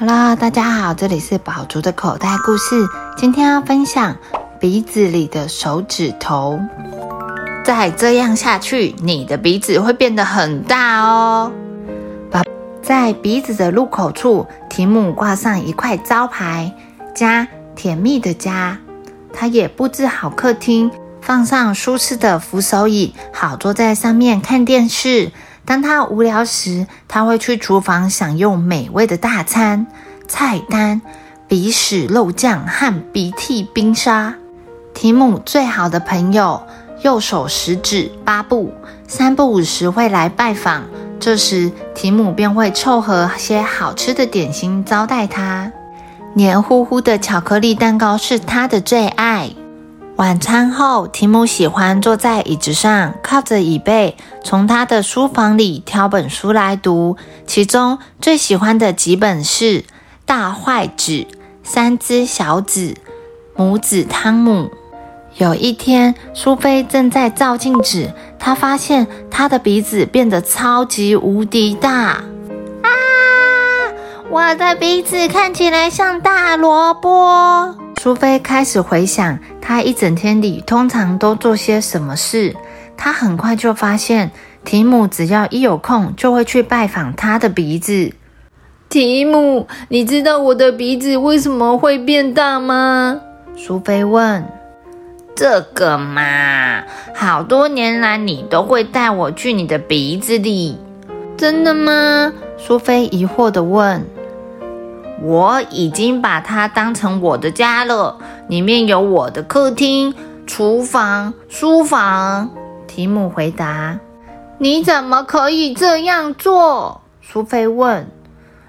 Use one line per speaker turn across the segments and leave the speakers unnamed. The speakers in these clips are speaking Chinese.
Hello，大家好，这里是宝竹的口袋故事。今天要分享鼻子里的手指头。再这样下去，你的鼻子会变得很大哦。把在鼻子的入口处，提姆挂上一块招牌“家”，甜蜜的家。他也布置好客厅，放上舒适的扶手椅，好坐在上面看电视。当他无聊时，他会去厨房享用美味的大餐。菜单：鼻屎肉酱和鼻涕冰沙。提姆最好的朋友右手食指巴布，三不五时会来拜访。这时，提姆便会凑合些好吃的点心招待他。黏糊糊的巧克力蛋糕是他的最爱。晚餐后，提姆喜欢坐在椅子上，靠着椅背，从他的书房里挑本书来读。其中最喜欢的几本是《大坏纸》《三只小子》《母子汤姆》。有一天，苏菲正在照镜子，她发现她的鼻子变得超级无敌大。啊！我的鼻子看起来像大萝卜。苏菲开始回想。她一整天里通常都做些什么事？她很快就发现，提姆只要一有空就会去拜访她的鼻子。
提姆，你知道我的鼻子为什么会变大吗？
苏菲问。
这个嘛，好多年来你都会带我去你的鼻子里。
真的吗？
苏菲疑惑地问。
我已经把它当成我的家了，里面有我的客厅、厨房、书房。
提姆回答：“
你怎么可以这样做？”
苏菲问：“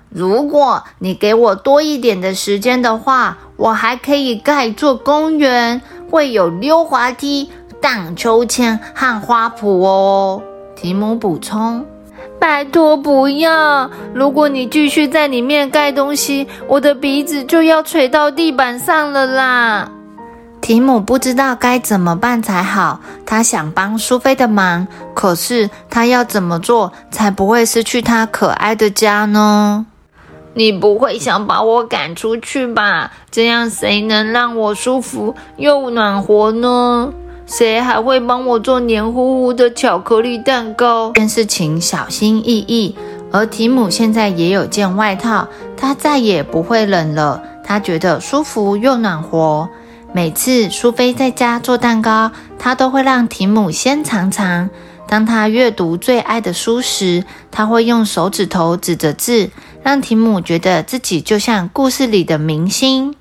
如果你给我多一点的时间的话，我还可以盖座公园，会有溜滑梯、荡秋千和花圃哦。”
提姆补充。
拜托不要！如果你继续在里面盖东西，我的鼻子就要垂到地板上了啦。
提姆不知道该怎么办才好，他想帮苏菲的忙，可是他要怎么做才不会失去他可爱的家呢？
你不会想把我赶出去吧？这样谁能让我舒服又暖和呢？谁还会帮我做黏糊糊的巧克力蛋糕？
件事情小心翼翼。而提姆现在也有件外套，他再也不会冷了。他觉得舒服又暖和。每次苏菲在家做蛋糕，他都会让提姆先尝尝。当他阅读最爱的书时，他会用手指头指着字，让提姆觉得自己就像故事里的明星。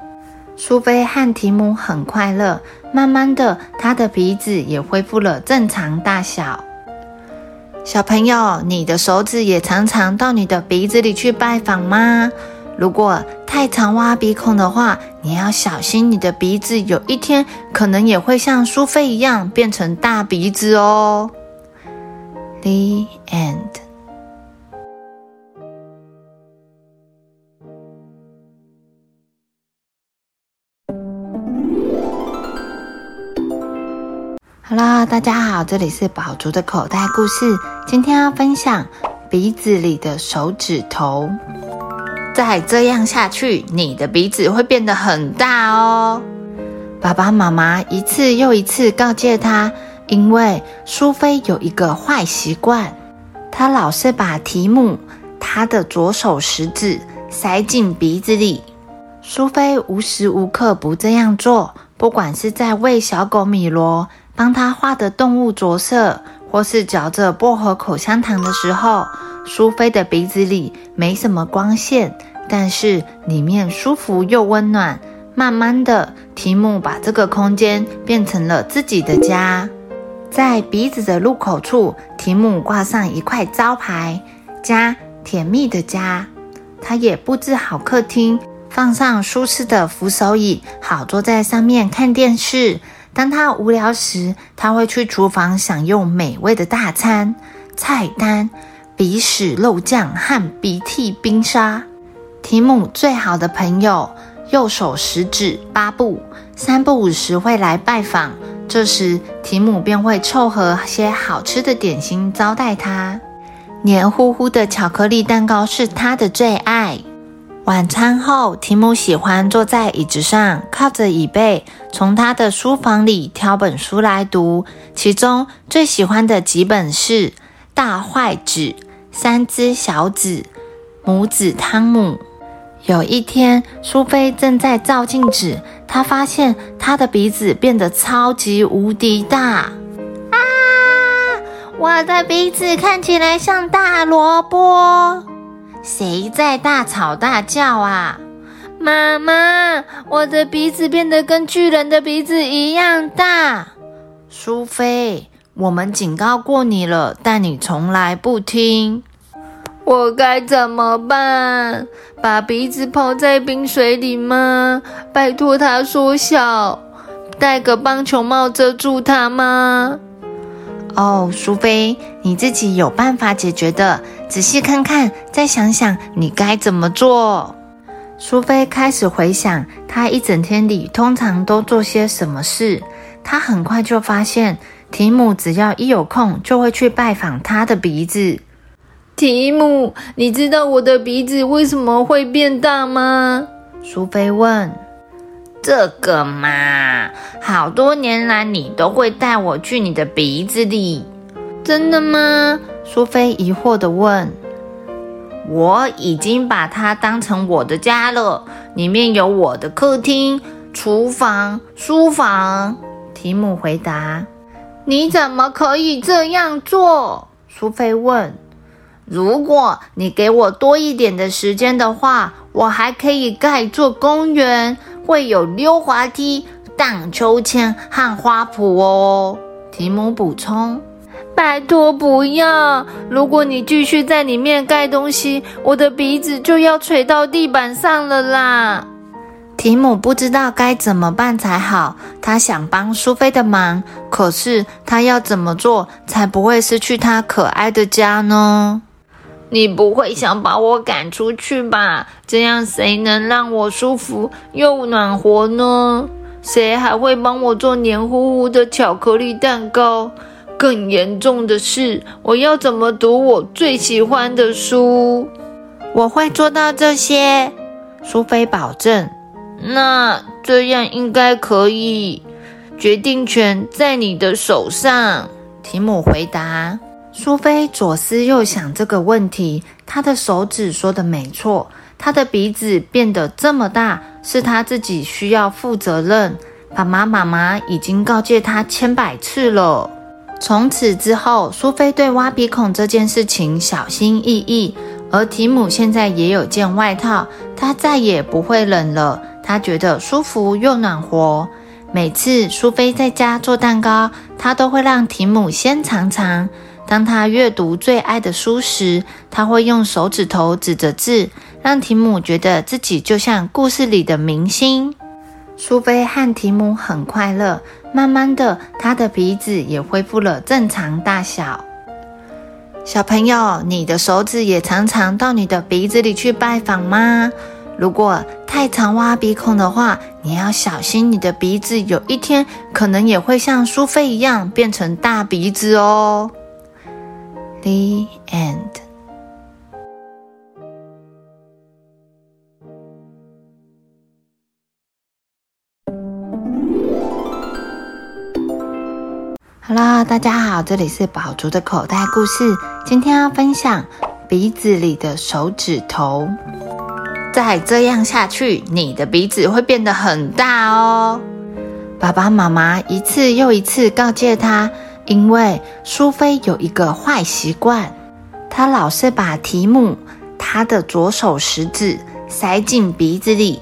苏菲和提姆很快乐。慢慢的，他的鼻子也恢复了正常大小。小朋友，你的手指也常常到你的鼻子里去拜访吗？如果太常挖鼻孔的话，你要小心，你的鼻子有一天可能也会像苏菲一样变成大鼻子哦。The end. 好啦，大家好，这里是宝竹的口袋故事。今天要分享鼻子里的手指头。再这样下去，你的鼻子会变得很大哦。爸爸妈妈一次又一次告诫他，因为苏菲有一个坏习惯，她老是把题目他的左手食指塞进鼻子里。苏菲无时无刻不这样做，不管是在喂小狗米罗。帮他画的动物着色，或是嚼着薄荷口香糖的时候，苏菲的鼻子里没什么光线，但是里面舒服又温暖。慢慢的，提姆把这个空间变成了自己的家。在鼻子的入口处，提姆挂上一块招牌“家”，甜蜜的家。他也布置好客厅，放上舒适的扶手椅，好坐在上面看电视。当他无聊时，他会去厨房享用美味的大餐。菜单：鼻屎肉酱和鼻涕冰沙。提姆最好的朋友右手食指巴布，三不五时会来拜访。这时，提姆便会凑合些好吃的点心招待他。黏糊糊的巧克力蛋糕是他的最爱。晚餐后，提姆喜欢坐在椅子上，靠着椅背，从他的书房里挑本书来读。其中最喜欢的几本是《大坏子》《三只小子》《母子汤姆》。有一天，苏菲正在照镜子，她发现她的鼻子变得超级无敌大。啊！我的鼻子看起来像大萝卜。谁在大吵大叫啊？
妈妈，我的鼻子变得跟巨人的鼻子一样大。
苏菲，我们警告过你了，但你从来不听。
我该怎么办？把鼻子泡在冰水里吗？拜托它缩小，戴个棒球帽遮住它吗？
哦，苏菲，你自己有办法解决的。仔细看看，再想想你该怎么做。苏菲开始回想，她一整天里通常都做些什么事。她很快就发现，提姆只要一有空，就会去拜访他的鼻子。
提姆，你知道我的鼻子为什么会变大吗？
苏菲问。
这个嘛，好多年来你都会带我去你的鼻子里。
真的吗？
苏菲疑惑地问。
我已经把它当成我的家了，里面有我的客厅、厨房、书房。
提姆回答。
你怎么可以这样做？
苏菲问。
如果你给我多一点的时间的话，我还可以盖座公园。会有溜滑梯、荡秋千和花圃哦。
提姆补充：“
拜托不要！如果你继续在里面盖东西，我的鼻子就要垂到地板上了啦。”
提姆不知道该怎么办才好。他想帮苏菲的忙，可是他要怎么做才不会失去他可爱的家呢？
你不会想把我赶出去吧？这样谁能让我舒服又暖和呢？谁还会帮我做黏糊糊的巧克力蛋糕？更严重的是，我要怎么读我最喜欢的书？
我会做到这些，苏菲保证。
那这样应该可以。决定权在你的手上，
提姆回答。苏菲左思右想这个问题，她的手指说的没错，她的鼻子变得这么大，是她自己需要负责任。爸爸妈妈已经告诫她千百次了。从此之后，苏菲对挖鼻孔这件事情小心翼翼，而提姆现在也有件外套，他再也不会冷了，他觉得舒服又暖和。每次苏菲在家做蛋糕，他都会让提姆先尝尝。当他阅读最爱的书时，他会用手指头指着字，让提姆觉得自己就像故事里的明星。苏菲和提姆很快乐，慢慢的，他的鼻子也恢复了正常大小。小朋友，你的手指也常常到你的鼻子里去拜访吗？如果太常挖鼻孔的话，你要小心，你的鼻子有一天可能也会像苏菲一样变成大鼻子哦。The end。好啦，大家好，这里是宝竹的口袋故事。今天要分享鼻子里的手指头。再这样下去，你的鼻子会变得很大哦。爸爸妈妈一次又一次告诫他。因为苏菲有一个坏习惯，她老是把提姆他的左手食指塞进鼻子里。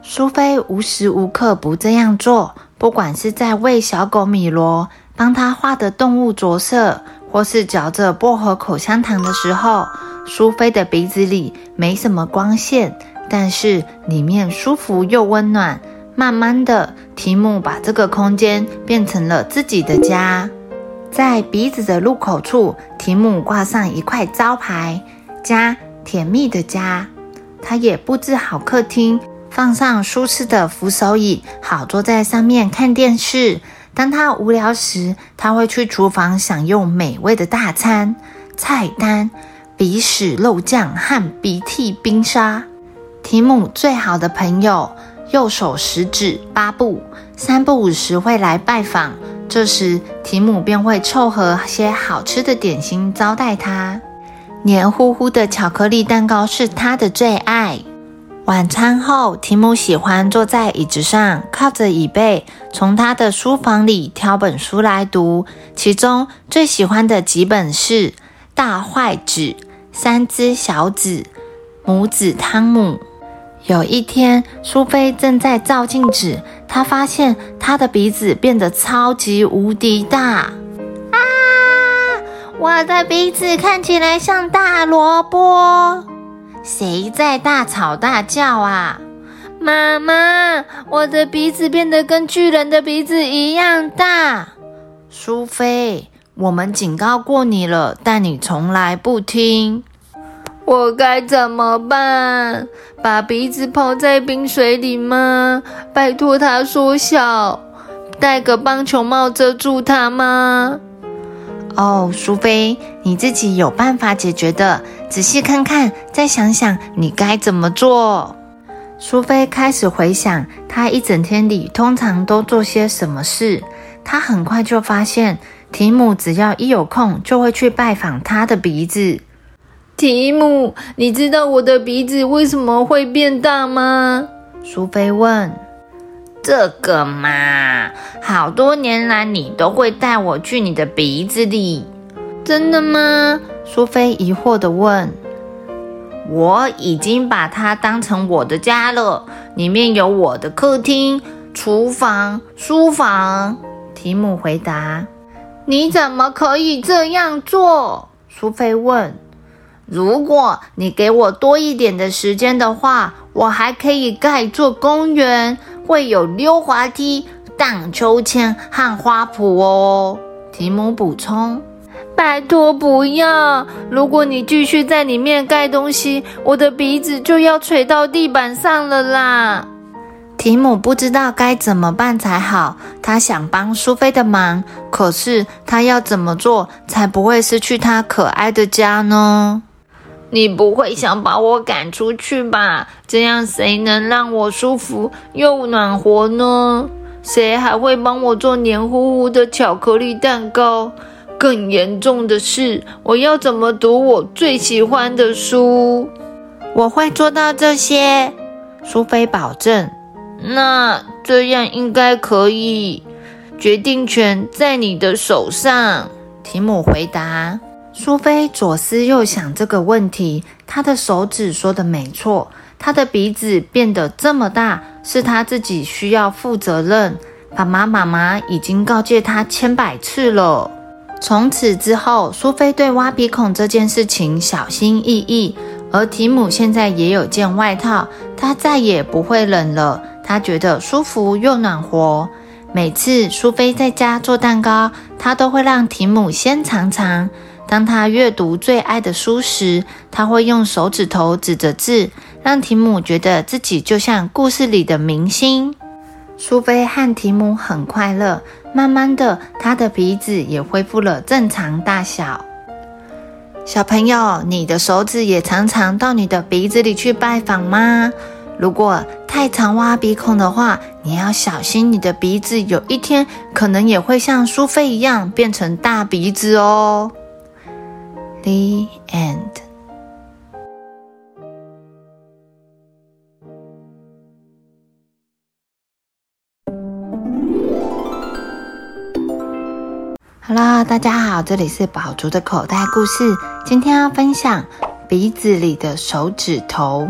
苏菲无时无刻不这样做，不管是在喂小狗米罗、当他画的动物着色，或是嚼着薄荷口香糖的时候，苏菲的鼻子里没什么光线，但是里面舒服又温暖。慢慢的，提姆把这个空间变成了自己的家。在鼻子的入口处，提姆挂上一块招牌“家”，甜蜜的家。他也布置好客厅，放上舒适的扶手椅，好坐在上面看电视。当他无聊时，他会去厨房享用美味的大餐。菜单：鼻屎肉酱和鼻涕冰沙。提姆最好的朋友右手食指巴布，三不五时会来拜访。这时，提姆便会凑合些好吃的点心招待他。黏糊糊的巧克力蛋糕是他的最爱。晚餐后，提姆喜欢坐在椅子上，靠着椅背，从他的书房里挑本书来读。其中最喜欢的几本是《大坏子》《三只小子》《母子汤姆》。有一天，苏菲正在照镜子，她发现她的鼻子变得超级无敌大。啊！我的鼻子看起来像大萝卜。谁在大吵大叫啊？
妈妈，我的鼻子变得跟巨人的鼻子一样大。
苏菲，我们警告过你了，但你从来不听。
我该怎么办？把鼻子泡在冰水里吗？拜托它缩小，戴个棒球帽遮住它吗？
哦，苏菲，你自己有办法解决的。仔细看看，再想想你该怎么做。苏菲开始回想，她一整天里通常都做些什么事。她很快就发现，提姆只要一有空，就会去拜访他的鼻子。
提姆，你知道我的鼻子为什么会变大吗？
苏菲问。
这个嘛，好多年来你都会带我去你的鼻子里。
真的吗？
苏菲疑惑地问。
我已经把它当成我的家了，里面有我的客厅、厨房、书房。
提姆回答。
你怎么可以这样做？
苏菲问。
如果你给我多一点的时间的话，我还可以盖座公园，会有溜滑梯、荡秋千和花圃哦。
提姆补充：“
拜托不要！如果你继续在里面盖东西，我的鼻子就要垂到地板上了啦。”
提姆不知道该怎么办才好，他想帮苏菲的忙，可是他要怎么做才不会失去他可爱的家呢？
你不会想把我赶出去吧？这样谁能让我舒服又暖和呢？谁还会帮我做黏糊糊的巧克力蛋糕？更严重的是，我要怎么读我最喜欢的书？
我会做到这些，苏菲保证。
那这样应该可以，决定权在你的手上。
提姆回答。苏菲左思右想这个问题，她的手指说的没错。她的鼻子变得这么大，是她自己需要负责任。爸爸妈妈已经告诫她千百次了。从此之后，苏菲对挖鼻孔这件事情小心翼翼。而提姆现在也有件外套，他再也不会冷了。他觉得舒服又暖和。每次苏菲在家做蛋糕，他都会让提姆先尝尝。当他阅读最爱的书时，他会用手指头指着字，让提姆觉得自己就像故事里的明星。苏菲和提姆很快乐，慢慢的，他的鼻子也恢复了正常大小。小朋友，你的手指也常常到你的鼻子里去拜访吗？如果太常挖鼻孔的话，你要小心，你的鼻子有一天可能也会像苏菲一样变成大鼻子哦。The end。好啦，大家好，这里是宝竹的口袋故事。今天要分享鼻子里的手指头。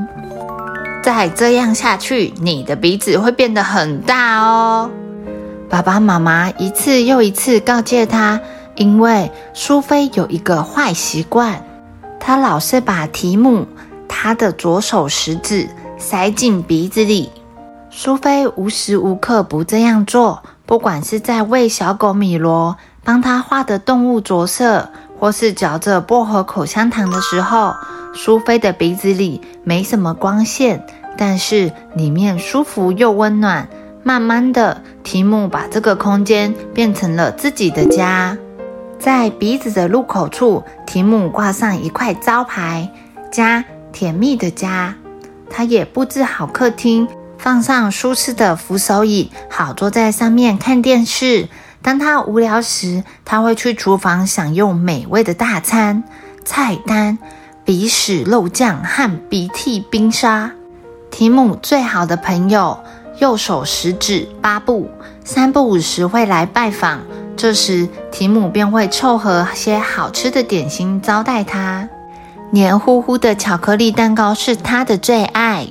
再这样下去，你的鼻子会变得很大哦。爸爸妈妈一次又一次告诫他。因为苏菲有一个坏习惯，她老是把提姆他的左手食指塞进鼻子里。苏菲无时无刻不这样做，不管是在喂小狗米罗、帮他画的动物着色，或是嚼着薄荷口香糖的时候，苏菲的鼻子里没什么光线，但是里面舒服又温暖。慢慢的，提姆把这个空间变成了自己的家。在鼻子的入口处，提姆挂上一块招牌：“家，甜蜜的家。”他也布置好客厅，放上舒适的扶手椅，好坐在上面看电视。当他无聊时，他会去厨房享用美味的大餐。菜单：鼻屎肉酱和鼻涕冰沙。提姆最好的朋友，右手食指巴布，三不五时会来拜访。这时，提姆便会凑合些好吃的点心招待他。黏糊糊的巧克力蛋糕是他的最爱。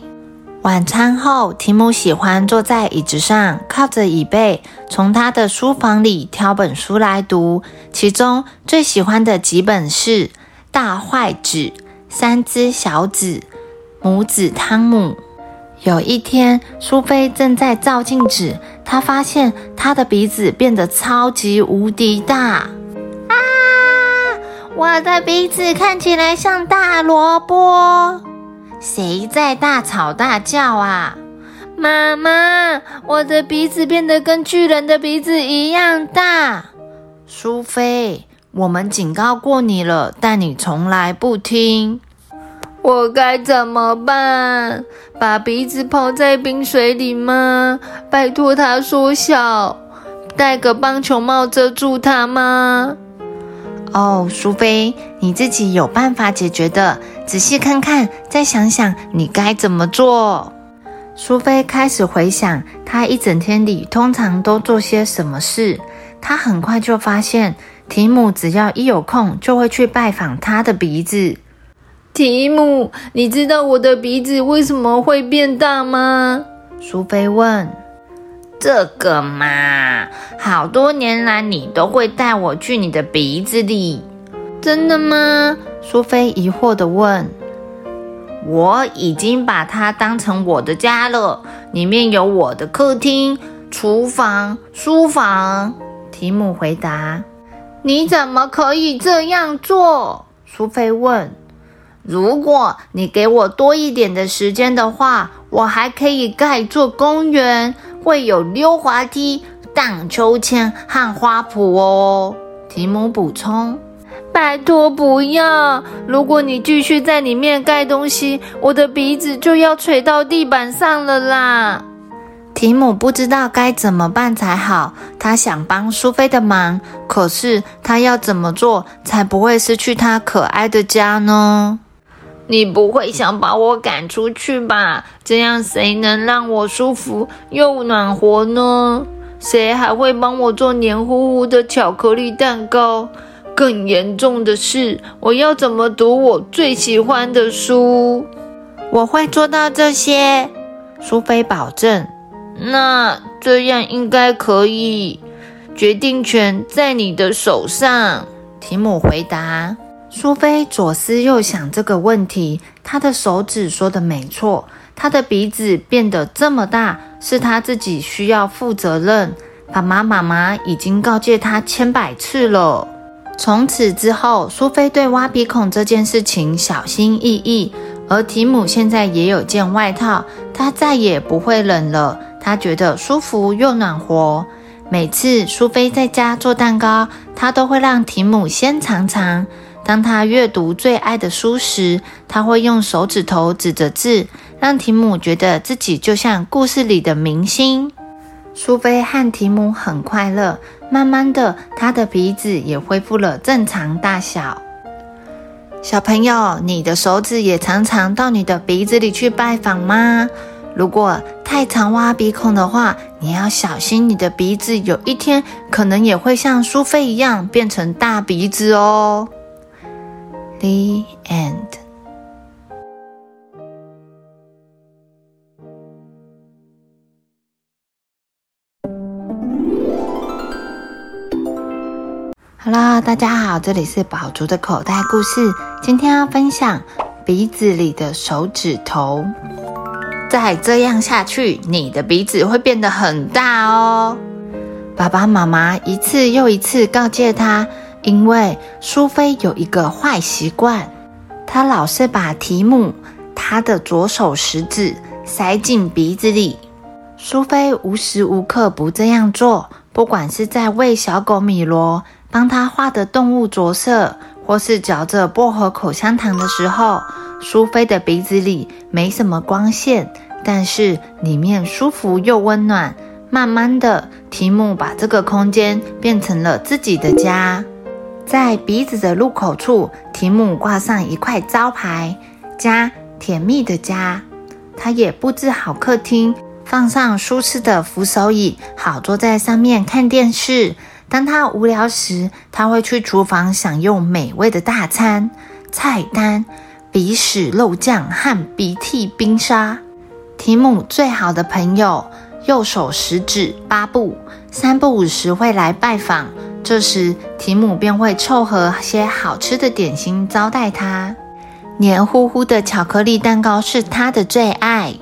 晚餐后，提姆喜欢坐在椅子上，靠着椅背，从他的书房里挑本书来读。其中最喜欢的几本是《大坏子》《三只小子》《母子汤姆》。有一天，苏菲正在照镜子，她发现她的鼻子变得超级无敌大。啊！我的鼻子看起来像大萝卜。谁在大吵大叫啊？
妈妈，我的鼻子变得跟巨人的鼻子一样大。
苏菲，我们警告过你了，但你从来不听。
我该怎么办？把鼻子泡在冰水里吗？拜托它缩小，戴个棒球帽遮住它吗？
哦，苏菲，你自己有办法解决的。仔细看看，再想想你该怎么做。苏菲开始回想她一整天里通常都做些什么事。她很快就发现，提姆只要一有空就会去拜访他的鼻子。
提姆，你知道我的鼻子为什么会变大吗？
苏菲问。
这个嘛，好多年来你都会带我去你的鼻子里。
真的吗？
苏菲疑惑地问：“
我已经把它当成我的家了，里面有我的客厅、厨房、书房。”
提姆回答：“
你怎么可以这样做？”
苏菲问：“
如果你给我多一点的时间的话，我还可以盖座公园，会有溜滑梯、荡秋千和花圃哦。”
提姆补充。
拜托不要！如果你继续在里面盖东西，我的鼻子就要垂到地板上了啦。
提姆不知道该怎么办才好，他想帮苏菲的忙，可是他要怎么做才不会失去他可爱的家呢？
你不会想把我赶出去吧？这样谁能让我舒服又暖和呢？谁还会帮我做黏糊糊的巧克力蛋糕？更严重的是，我要怎么读我最喜欢的书？
我会做到这些，苏菲保证。
那这样应该可以，决定权在你的手上。
提姆回答。苏菲左思右想这个问题，她的手指说的没错，她的鼻子变得这么大，是她自己需要负责任。爸爸妈妈已经告诫她千百次了。从此之后，苏菲对挖鼻孔这件事情小心翼翼，而提姆现在也有件外套，他再也不会冷了。他觉得舒服又暖和。每次苏菲在家做蛋糕，他都会让提姆先尝尝。当他阅读最爱的书时，他会用手指头指着字，让提姆觉得自己就像故事里的明星。苏菲和提姆很快乐。慢慢的，他的鼻子也恢复了正常大小。小朋友，你的手指也常常到你的鼻子里去拜访吗？如果太常挖鼻孔的话，你要小心，你的鼻子有一天可能也会像苏菲一样变成大鼻子哦。The end. 好啦，大家好，这里是宝竹的口袋故事。今天要分享鼻子里的手指头。再这样下去，你的鼻子会变得很大哦。爸爸妈妈一次又一次告诫他，因为苏菲有一个坏习惯，她老是把提姆他的左手食指塞进鼻子里。苏菲无时无刻不这样做，不管是在喂小狗米罗。帮他画的动物着色，或是嚼着薄荷口香糖的时候，苏菲的鼻子里没什么光线，但是里面舒服又温暖。慢慢的，提姆把这个空间变成了自己的家。在鼻子的入口处，提姆挂上一块招牌“家”，甜蜜的家。他也布置好客厅，放上舒适的扶手椅，好坐在上面看电视。当他无聊时，他会去厨房享用美味的大餐。菜单：鼻屎肉酱和鼻涕冰沙。提姆最好的朋友。右手食指八步，三不五时会来拜访。这时，提姆便会凑合些好吃的点心招待他。黏糊糊的巧克力蛋糕是他的最爱。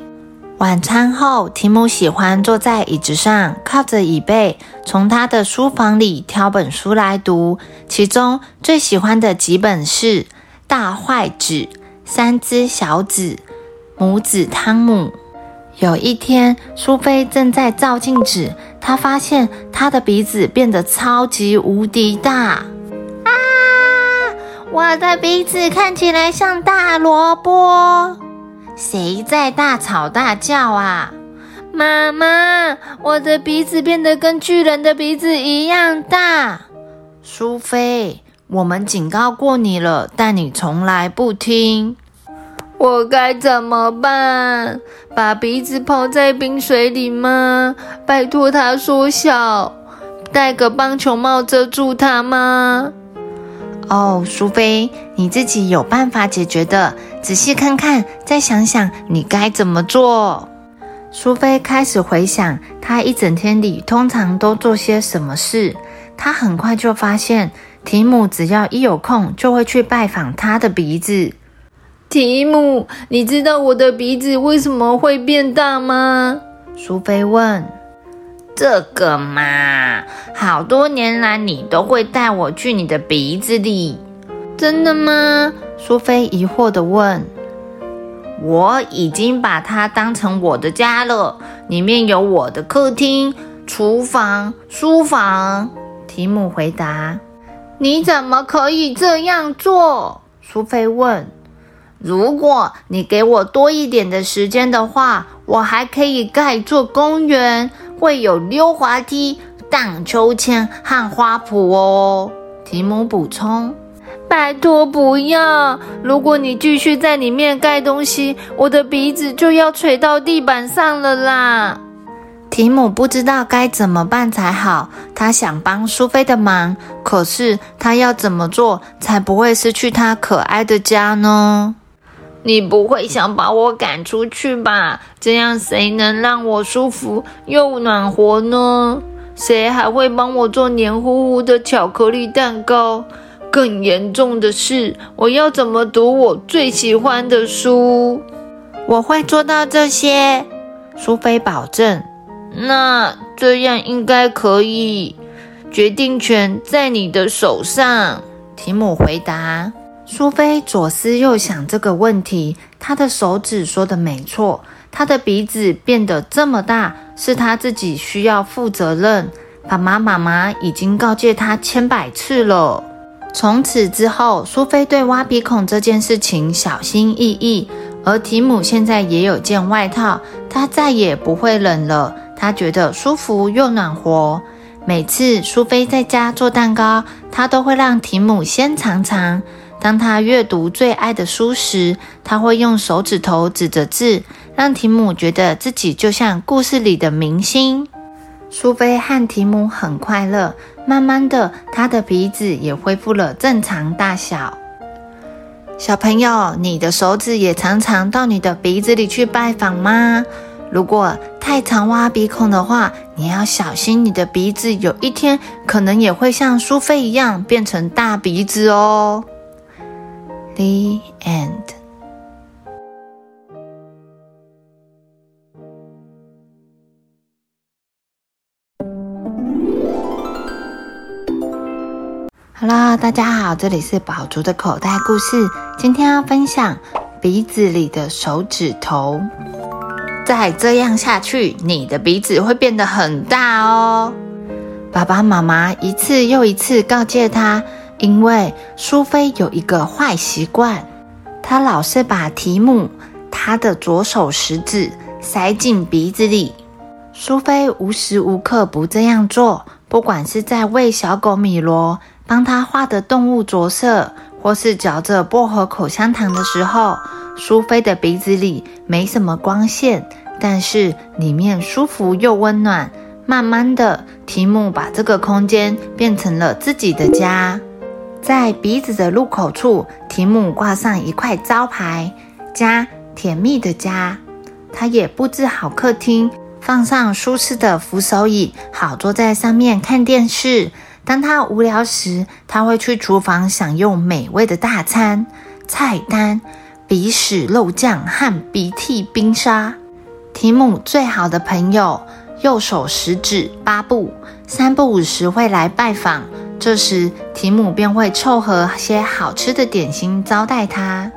晚餐后，提姆喜欢坐在椅子上，靠着椅背，从他的书房里挑本书来读。其中最喜欢的几本是《大坏子》《三只小子》《母子汤姆》。有一天，苏菲正在照镜子，她发现她的鼻子变得超级无敌大。啊！我的鼻子看起来像大萝卜。谁在大吵大叫啊？
妈妈，我的鼻子变得跟巨人的鼻子一样大。
苏菲，我们警告过你了，但你从来不听。
我该怎么办？把鼻子泡在冰水里吗？拜托它缩小，戴个棒球帽遮住它吗？
哦，苏菲，你自己有办法解决的。仔细看看，再想想你该怎么做。苏菲开始回想，她一整天里通常都做些什么事。她很快就发现，提姆只要一有空，就会去拜访她的鼻子。
提姆，你知道我的鼻子为什么会变大吗？
苏菲问。
这个嘛，好多年来你都会带我去你的鼻子里。
真的吗？
苏菲疑惑地问。
我已经把它当成我的家了，里面有我的客厅、厨房、书房。
提姆回答。
你怎么可以这样做？
苏菲问。
如果你给我多一点的时间的话，我还可以盖座公园，会有溜滑梯、荡秋千和花圃哦。
提姆补充：“
拜托不要！如果你继续在里面盖东西，我的鼻子就要垂到地板上了啦。”
提姆不知道该怎么办才好，他想帮苏菲的忙，可是他要怎么做才不会失去他可爱的家呢？
你不会想把我赶出去吧？这样谁能让我舒服又暖和呢？谁还会帮我做黏糊糊的巧克力蛋糕？更严重的是，我要怎么读我最喜欢的书？
我会做到这些，苏菲保证。
那这样应该可以，决定权在你的手上。
提姆回答。苏菲左思右想这个问题，她的手指说的没错，她的鼻子变得这么大，是她自己需要负责任。爸爸妈妈已经告诫她千百次了。从此之后，苏菲对挖鼻孔这件事情小心翼翼，而提姆现在也有件外套，他再也不会冷了，他觉得舒服又暖和。每次苏菲在家做蛋糕，他都会让提姆先尝尝。当他阅读最爱的书时，他会用手指头指着字，让提姆觉得自己就像故事里的明星。苏菲和提姆很快乐，慢慢的，他的鼻子也恢复了正常大小。小朋友，你的手指也常常到你的鼻子里去拜访吗？如果太常挖鼻孔的话，你要小心，你的鼻子有一天可能也会像苏菲一样变成大鼻子哦。The end。好啦，大家好，这里是宝竹的口袋故事。今天要分享鼻子里的手指头。再这样下去，你的鼻子会变得很大哦。爸爸妈妈一次又一次告诫他。因为苏菲有一个坏习惯，他老是把提姆他的左手食指塞进鼻子里。苏菲无时无刻不这样做，不管是在喂小狗米罗、帮他画的动物着色，或是嚼着薄荷口香糖的时候，苏菲的鼻子里没什么光线，但是里面舒服又温暖。慢慢的，提姆把这个空间变成了自己的家。在鼻子的入口处，提姆挂上一块招牌“家”，甜蜜的家。他也布置好客厅。放上舒适的扶手椅，好坐在上面看电视。当他无聊时，他会去厨房享用美味的大餐。菜单：鼻屎肉酱和鼻涕冰沙。提姆最好的朋友右手食指巴布，三不五时会来拜访，这时提姆便会凑合些好吃的点心招待他。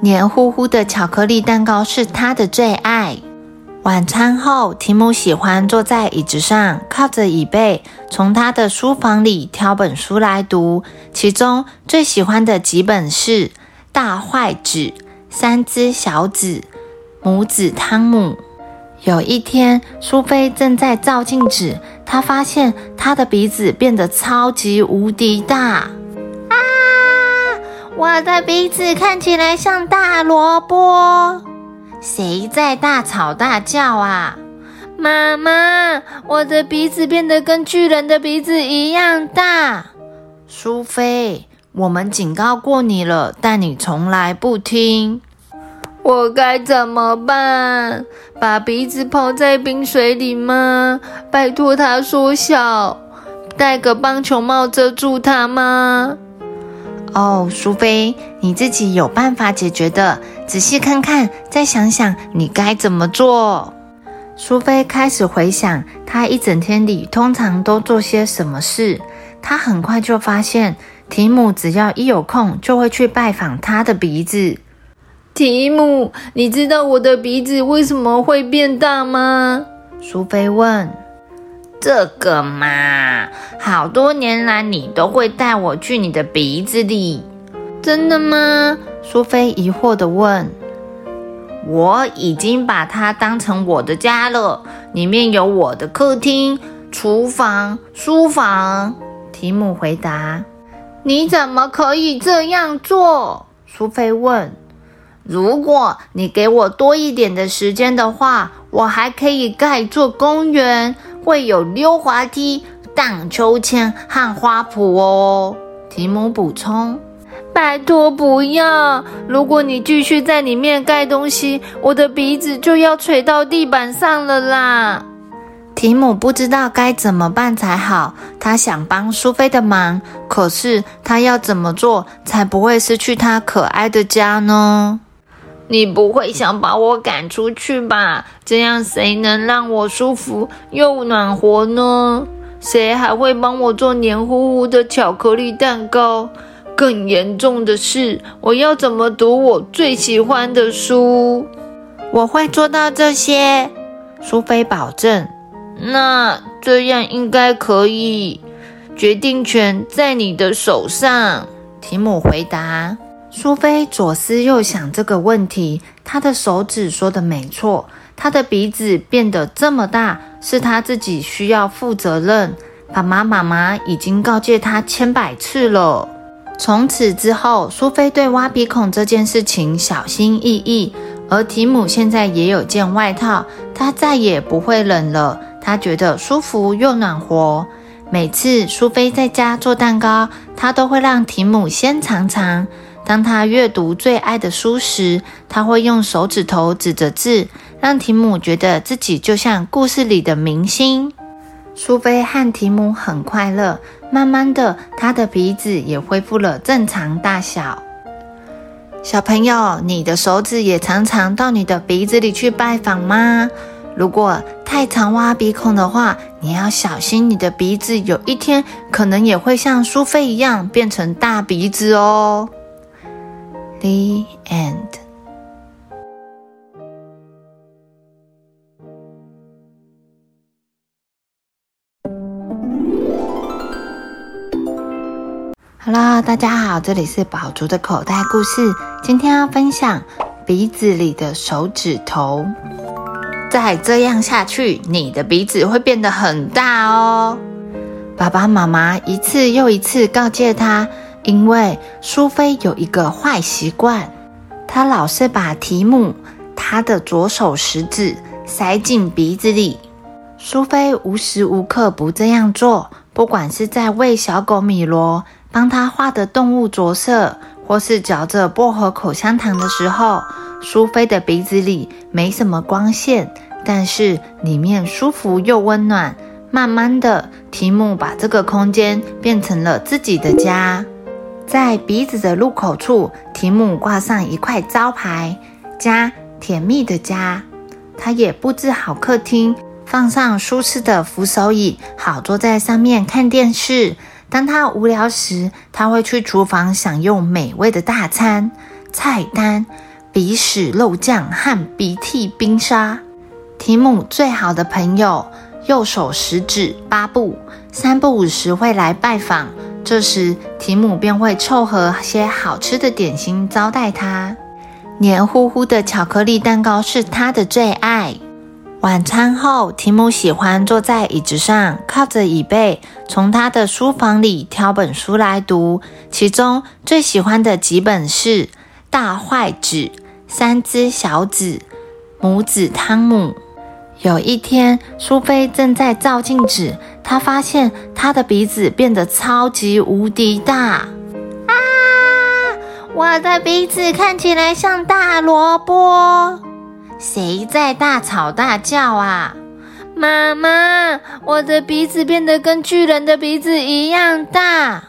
黏糊糊的巧克力蛋糕是他的最爱。晚餐后，提姆喜欢坐在椅子上，靠着椅背，从他的书房里挑本书来读。其中最喜欢的几本是《大坏纸》《三只小子》《母子汤姆》。有一天，苏菲正在照镜子，她发现她的鼻子变得超级无敌大。啊！我的鼻子看起来像大萝卜。谁在大吵大叫啊？
妈妈，我的鼻子变得跟巨人的鼻子一样大。
苏菲，我们警告过你了，但你从来不听。
我该怎么办？把鼻子泡在冰水里吗？拜托它缩小，戴个棒球帽遮住它吗？
哦，苏菲，你自己有办法解决的。仔细看看，再想想你该怎么做。苏菲开始回想，她一整天里通常都做些什么事。她很快就发现，提姆只要一有空，就会去拜访他的鼻子。
提姆，你知道我的鼻子为什么会变大吗？
苏菲问。
这个嘛，好多年来你都会带我去你的鼻子里，
真的吗？
苏菲疑惑地问。
我已经把它当成我的家了，里面有我的客厅、厨房、书房。
提姆回答。
你怎么可以这样做？
苏菲问。
如果你给我多一点的时间的话，我还可以盖座公园。会有溜滑梯、荡秋千和花圃哦。
提姆补充：“
拜托不要！如果你继续在里面盖东西，我的鼻子就要垂到地板上了啦。”
提姆不知道该怎么办才好。他想帮苏菲的忙，可是他要怎么做才不会失去他可爱的家呢？
你不会想把我赶出去吧？这样谁能让我舒服又暖和呢？谁还会帮我做黏糊糊的巧克力蛋糕？更严重的是，我要怎么读我最喜欢的书？
我会做到这些，苏菲保证。
那这样应该可以。决定权在你的手上，
提姆回答。苏菲左思右想这个问题，她的手指说的没错，她的鼻子变得这么大，是她自己需要负责任。爸爸妈妈已经告诫她千百次了。从此之后，苏菲对挖鼻孔这件事情小心翼翼，而提姆现在也有件外套，他再也不会冷了。他觉得舒服又暖和。每次苏菲在家做蛋糕，他都会让提姆先尝尝。当他阅读最爱的书时，他会用手指头指着字，让提姆觉得自己就像故事里的明星。苏菲和提姆很快乐，慢慢的，他的鼻子也恢复了正常大小。小朋友，你的手指也常常到你的鼻子里去拜访吗？如果太常挖鼻孔的话，你要小心，你的鼻子有一天可能也会像苏菲一样变成大鼻子哦。The end。好了大家好，这里是宝竹的口袋故事。今天要分享鼻子里的手指头。再这样下去，你的鼻子会变得很大哦。爸爸妈妈一次又一次告诫他，因为苏菲有一个坏习惯，他老是把提姆他的左手食指塞进鼻子里。苏菲无时无刻不这样做，不管是在喂小狗米罗。帮他画的动物着色，或是嚼着薄荷口香糖的时候，苏菲的鼻子里没什么光线，但是里面舒服又温暖。慢慢的，提姆把这个空间变成了自己的家。在鼻子的入口处，提姆挂上一块招牌“家”，甜蜜的家。他也布置好客厅，放上舒适的扶手椅，好坐在上面看电视。当他无聊时，他会去厨房享用美味的大餐。菜单：鼻屎肉酱和鼻涕冰沙。提姆最好的朋友右手食指巴布，三不五时会来拜访，这时提姆便会凑合些好吃的点心招待他。黏糊糊的巧克力蛋糕是他的最爱。晚餐后，提姆喜欢坐在椅子上，靠着椅背，从他的书房里挑本书来读。其中最喜欢的几本是《大坏子》《三只小子》《母子汤姆》。有一天，苏菲正在照镜子，她发现她的鼻子变得超级无敌大。啊！我的鼻子看起来像大萝卜。谁在大吵大叫啊？
妈妈，我的鼻子变得跟巨人的鼻子一样大。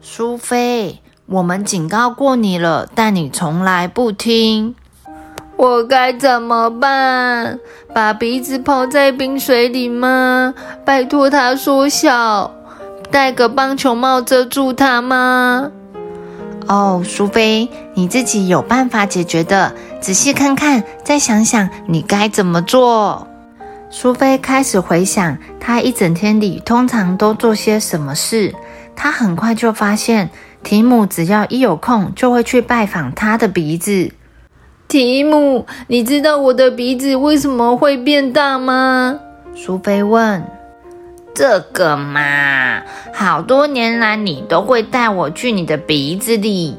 苏菲，我们警告过你了，但你从来不听。
我该怎么办？把鼻子泡在冰水里吗？拜托它缩小，戴个棒球帽遮住它吗？
哦，苏菲，你自己有办法解决的。仔细看看，再想想你该怎么做。苏菲开始回想她一整天里通常都做些什么事。她很快就发现，提姆只要一有空就会去拜访他的鼻子。
提姆，你知道我的鼻子为什么会变大吗？
苏菲问。
这个嘛，好多年来你都会带我去你的鼻子里，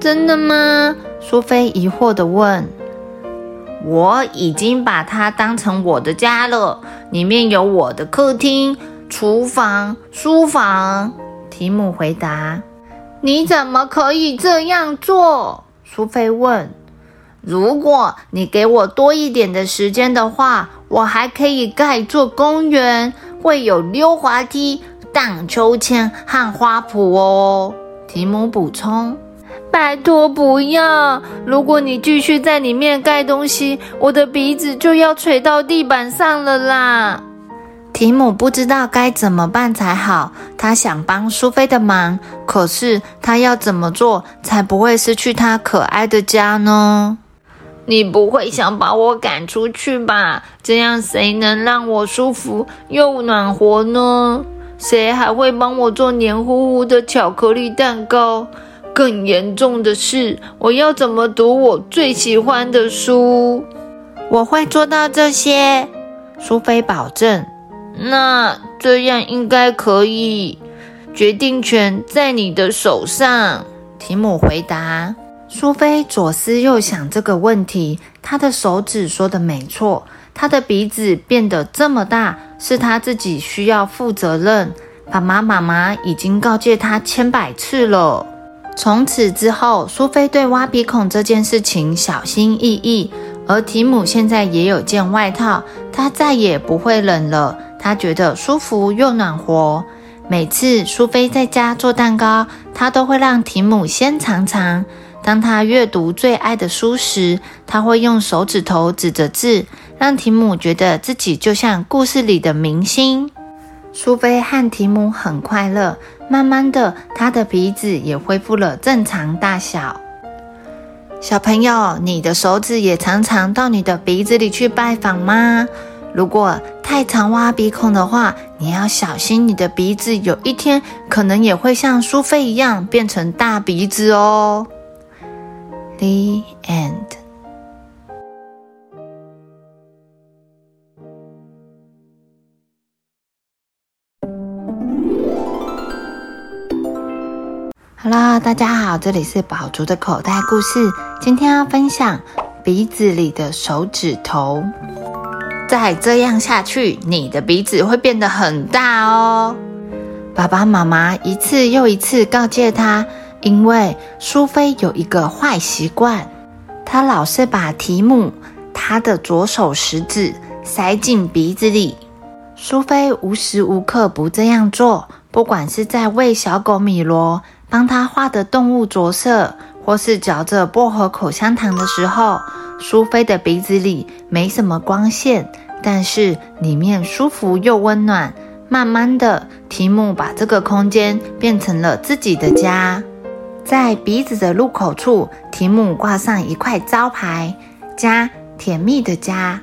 真的吗？
苏菲疑惑地问。
我已经把它当成我的家了，里面有我的客厅、厨房、书房。
提姆回答。
你怎么可以这样做？
苏菲问。
如果你给我多一点的时间的话，我还可以盖座公园。会有溜滑梯、荡秋千和花圃哦。
提姆补充：“
拜托不要！如果你继续在里面盖东西，我的鼻子就要垂到地板上了啦。”
提姆不知道该怎么办才好。他想帮苏菲的忙，可是他要怎么做才不会失去他可爱的家呢？
你不会想把我赶出去吧？这样谁能让我舒服又暖和呢？谁还会帮我做黏糊糊的巧克力蛋糕？更严重的是，我要怎么读我最喜欢的书？
我会做到这些，苏菲保证。
那这样应该可以。决定权在你的手上，
提姆回答。苏菲左思右想这个问题，她的手指说的没错，她的鼻子变得这么大，是她自己需要负责任。爸爸妈妈已经告诫她千百次了。从此之后，苏菲对挖鼻孔这件事情小心翼翼，而提姆现在也有件外套，他再也不会冷了。他觉得舒服又暖和。每次苏菲在家做蛋糕，他都会让提姆先尝尝。当他阅读最爱的书时，他会用手指头指着字，让提姆觉得自己就像故事里的明星。苏菲和提姆很快乐，慢慢的，他的鼻子也恢复了正常大小。小朋友，你的手指也常常到你的鼻子里去拜访吗？如果太常挖鼻孔的话，你要小心，你的鼻子有一天可能也会像苏菲一样变成大鼻子哦。The end。好啦，大家好，这里是宝竹的口袋故事。今天要分享鼻子里的手指头。再这样下去，你的鼻子会变得很大哦。爸爸妈妈一次又一次告诫他，因为苏菲有一个坏习惯，她老是把提姆他的左手食指塞进鼻子里。苏菲无时无刻不这样做，不管是在喂小狗米罗。帮他画的动物着色，或是嚼着薄荷口香糖的时候，苏菲的鼻子里没什么光线，但是里面舒服又温暖。慢慢的，提姆把这个空间变成了自己的家。在鼻子的入口处，提姆挂上一块招牌“家”，甜蜜的家。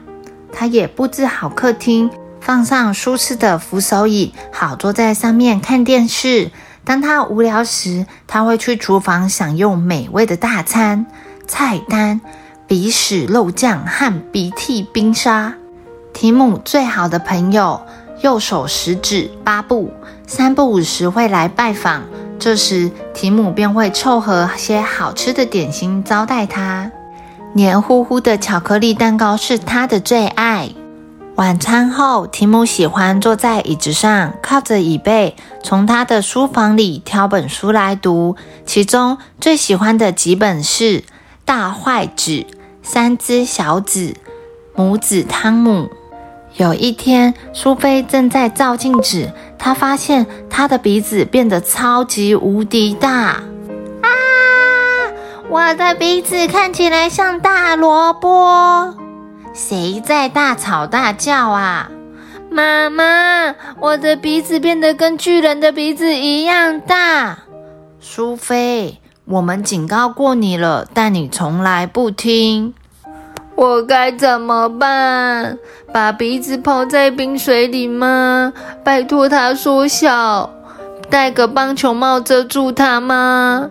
他也布置好客厅，放上舒适的扶手椅，好坐在上面看电视。当他无聊时，他会去厨房享用美味的大餐。菜单：鼻屎肉酱和鼻涕冰沙。提姆最好的朋友右手食指巴布，三不五时会来拜访，这时提姆便会凑合些好吃的点心招待他。黏糊糊的巧克力蛋糕是他的最爱。晚餐后，提姆喜欢坐在椅子上，靠着椅背，从他的书房里挑本书来读。其中最喜欢的几本是《大坏纸》《三只小子》《母子汤姆》。有一天，苏菲正在照镜子，她发现她的鼻子变得超级无敌大。啊！我的鼻子看起来像大萝卜。谁在大吵大叫啊？
妈妈，我的鼻子变得跟巨人的鼻子一样大。
苏菲，我们警告过你了，但你从来不听。
我该怎么办？把鼻子泡在冰水里吗？拜托它缩小，戴个棒球帽遮住它吗？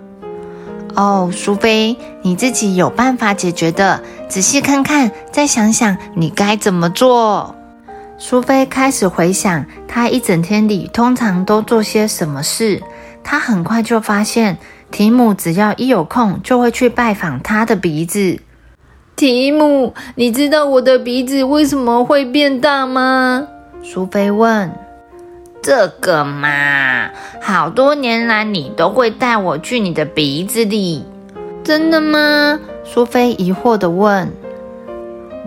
哦，苏菲，你自己有办法解决的。仔细看看，再想想你该怎么做。苏菲开始回想，她一整天里通常都做些什么事。她很快就发现，提姆只要一有空，就会去拜访他的鼻子。
提姆，你知道我的鼻子为什么会变大吗？
苏菲问。
这个嘛，好多年来你都会带我去你的鼻子里，
真的吗？
苏菲疑惑地问。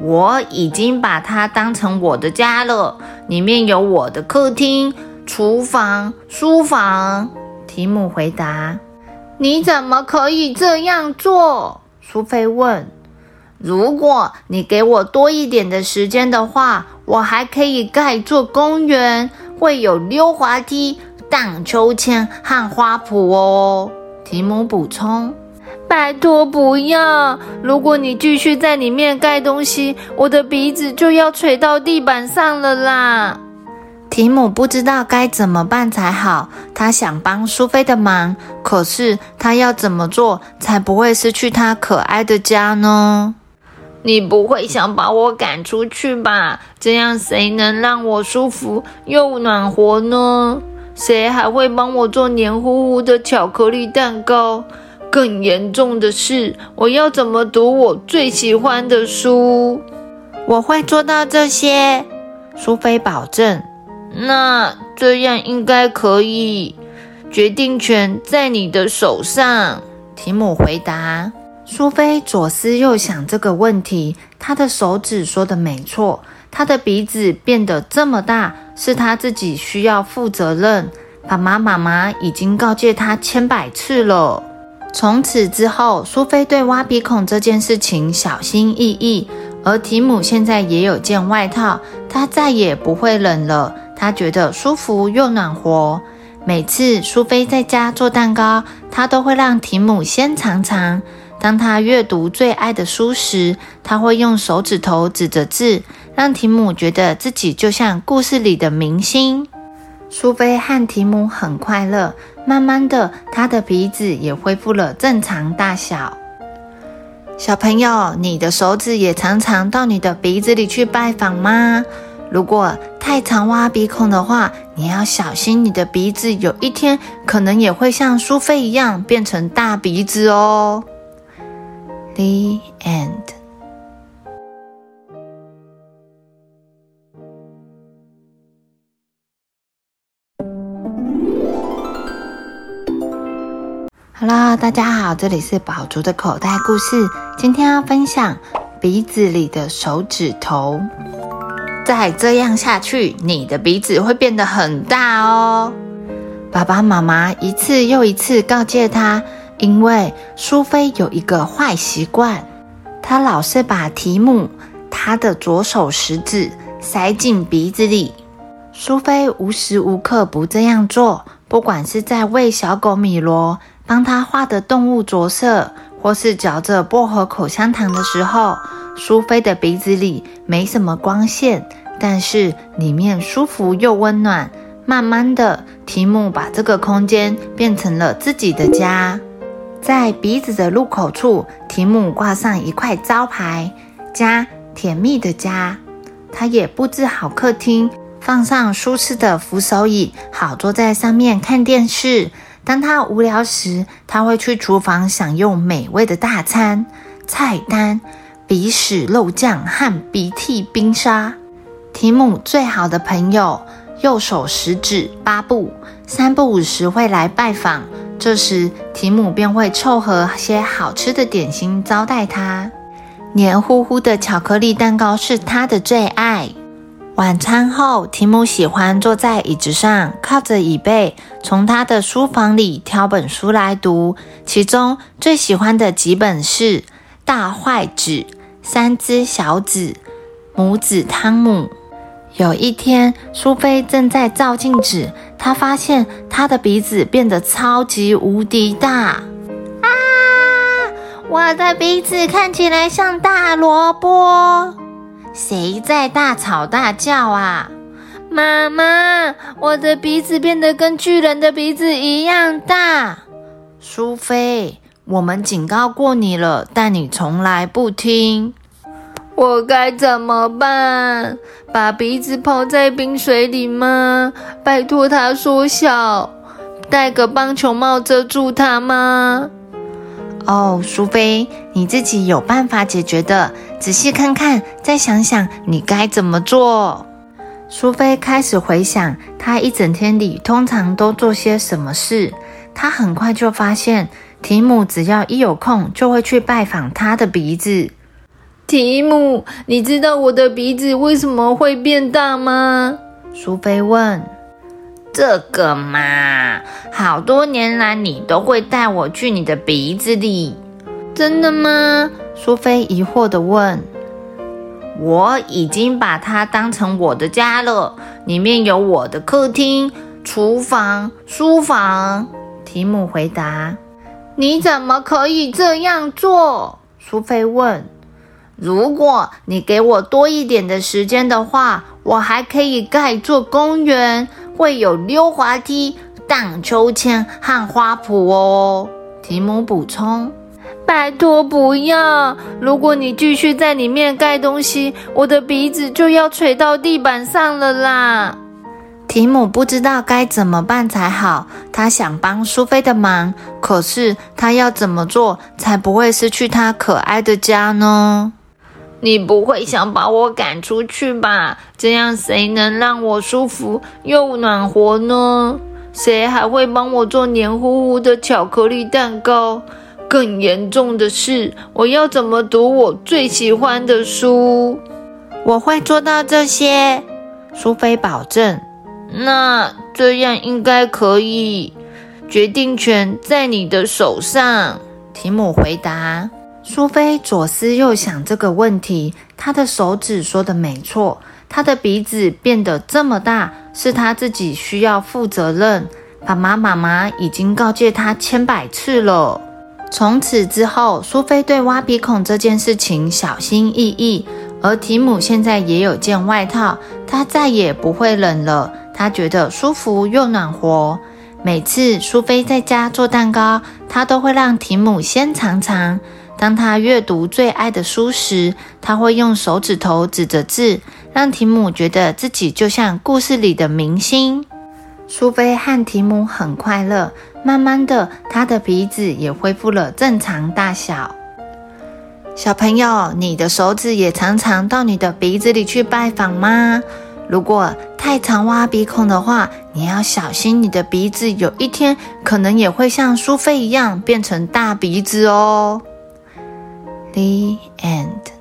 我已经把它当成我的家了，里面有我的客厅、厨房、书房。
提姆回答。
你怎么可以这样做？
苏菲问。
如果你给我多一点的时间的话，我还可以盖座公园。会有溜滑梯、荡秋千和花圃哦。
提姆补充：“
拜托不要！如果你继续在里面盖东西，我的鼻子就要垂到地板上了啦。”
提姆不知道该怎么办才好。他想帮苏菲的忙，可是他要怎么做才不会失去他可爱的家呢？
你不会想把我赶出去吧？这样谁能让我舒服又暖和呢？谁还会帮我做黏糊糊的巧克力蛋糕？更严重的是，我要怎么读我最喜欢的书？
我会做到这些，苏菲保证。
那这样应该可以。决定权在你的手上，
提姆回答。苏菲左思右想这个问题，她的手指说的没错，她的鼻子变得这么大，是她自己需要负责任。爸爸妈妈已经告诫她千百次了。从此之后，苏菲对挖鼻孔这件事情小心翼翼，而提姆现在也有件外套，他再也不会冷了，他觉得舒服又暖和。每次苏菲在家做蛋糕，他都会让提姆先尝尝。当他阅读最爱的书时，他会用手指头指着字，让提姆觉得自己就像故事里的明星。苏菲和提姆很快乐，慢慢的，他的鼻子也恢复了正常大小。小朋友，你的手指也常常到你的鼻子里去拜访吗？如果太常挖鼻孔的话，你要小心，你的鼻子有一天可能也会像苏菲一样变成大鼻子哦。The end。好啦，大家好，这里是宝竹的口袋故事。今天要分享鼻子里的手指头。再这样下去，你的鼻子会变得很大哦。爸爸妈妈一次又一次告诫他，因为苏菲有一个坏习惯，她老是把提姆他的左手食指塞进鼻子里。苏菲无时无刻不这样做，不管是在喂小狗米罗。帮他画的动物着色，或是嚼着薄荷口香糖的时候，苏菲的鼻子里没什么光线，但是里面舒服又温暖。慢慢的，提姆把这个空间变成了自己的家。在鼻子的入口处，提姆挂上一块招牌“家”，甜蜜的家。他也布置好客厅，放上舒适的扶手椅，好坐在上面看电视。当他无聊时，他会去厨房享用美味的大餐。菜单：鼻屎肉酱和鼻涕冰沙。提姆最好的朋友右手食指巴布，三不五时会来拜访，这时提姆便会凑合些好吃的点心招待他。黏糊糊的巧克力蛋糕是他的最爱。晚餐后，提姆喜欢坐在椅子上，靠着椅背，从他的书房里挑本书来读。其中最喜欢的几本是《大坏纸》《三只小子》《母子汤姆》。有一天，苏菲正在照镜子，她发现她的鼻子变得超级无敌大。啊！我的鼻子看起来像大萝卜。谁在大吵大叫啊？
妈妈，我的鼻子变得跟巨人的鼻子一样大。
苏菲，我们警告过你了，但你从来不听。
我该怎么办？把鼻子泡在冰水里吗？拜托它缩小，戴个棒球帽遮住它吗？
哦，苏菲，你自己有办法解决的。仔细看看，再想想你该怎么做。苏菲开始回想她一整天里通常都做些什么事。她很快就发现，提姆只要一有空就会去拜访他的鼻子。
提姆，你知道我的鼻子为什么会变大吗？
苏菲问。
这个嘛，好多年来你都会带我去你的鼻子里，
真的吗？
苏菲疑惑地问。
我已经把它当成我的家了，里面有我的客厅、厨房、书房。
提姆回答。
你怎么可以这样做？
苏菲问。
如果你给我多一点的时间的话，我还可以盖座公园。会有溜滑梯、荡秋千和花圃哦。
提姆补充：“
拜托不要！如果你继续在里面盖东西，我的鼻子就要垂到地板上了啦。”
提姆不知道该怎么办才好。他想帮苏菲的忙，可是他要怎么做才不会失去他可爱的家呢？
你不会想把我赶出去吧？这样谁能让我舒服又暖和呢？谁还会帮我做黏糊糊的巧克力蛋糕？更严重的是，我要怎么读我最喜欢的书？
我会做到这些，苏菲保证。
那这样应该可以。决定权在你的手上，
提姆回答。苏菲左思右想这个问题，她的手指说的没错，她的鼻子变得这么大，是她自己需要负责任。爸爸妈妈已经告诫她千百次了。从此之后，苏菲对挖鼻孔这件事情小心翼翼，而提姆现在也有件外套，他再也不会冷了。他觉得舒服又暖和。每次苏菲在家做蛋糕，他都会让提姆先尝尝。当他阅读最爱的书时，他会用手指头指着字，让提姆觉得自己就像故事里的明星。苏菲和提姆很快乐，慢慢的，他的鼻子也恢复了正常大小。小朋友，你的手指也常常到你的鼻子里去拜访吗？如果太常挖鼻孔的话，你要小心，你的鼻子有一天可能也会像苏菲一样变成大鼻子哦。The end.